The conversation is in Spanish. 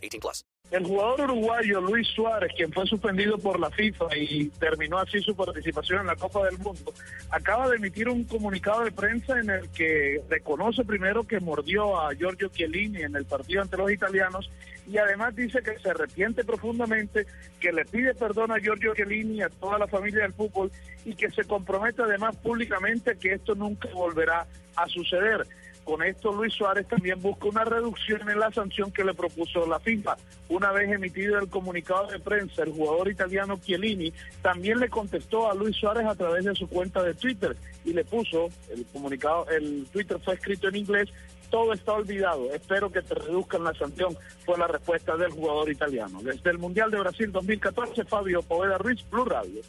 18 plus. El jugador uruguayo Luis Suárez, quien fue suspendido por la FIFA y terminó así su participación en la Copa del Mundo, acaba de emitir un comunicado de prensa en el que reconoce primero que mordió a Giorgio Chiellini en el partido ante los italianos y además dice que se arrepiente profundamente, que le pide perdón a Giorgio Chiellini y a toda la familia del fútbol y que se compromete además públicamente que esto nunca volverá a suceder. Con esto Luis Suárez también busca una reducción en la sanción que le propuso la FIFA. Una vez emitido el comunicado de prensa, el jugador italiano Chiellini también le contestó a Luis Suárez a través de su cuenta de Twitter y le puso el comunicado, el Twitter fue escrito en inglés, todo está olvidado, espero que te reduzcan la sanción, fue la respuesta del jugador italiano. Desde el Mundial de Brasil 2014, Fabio Poveda Ruiz, Blue Radio.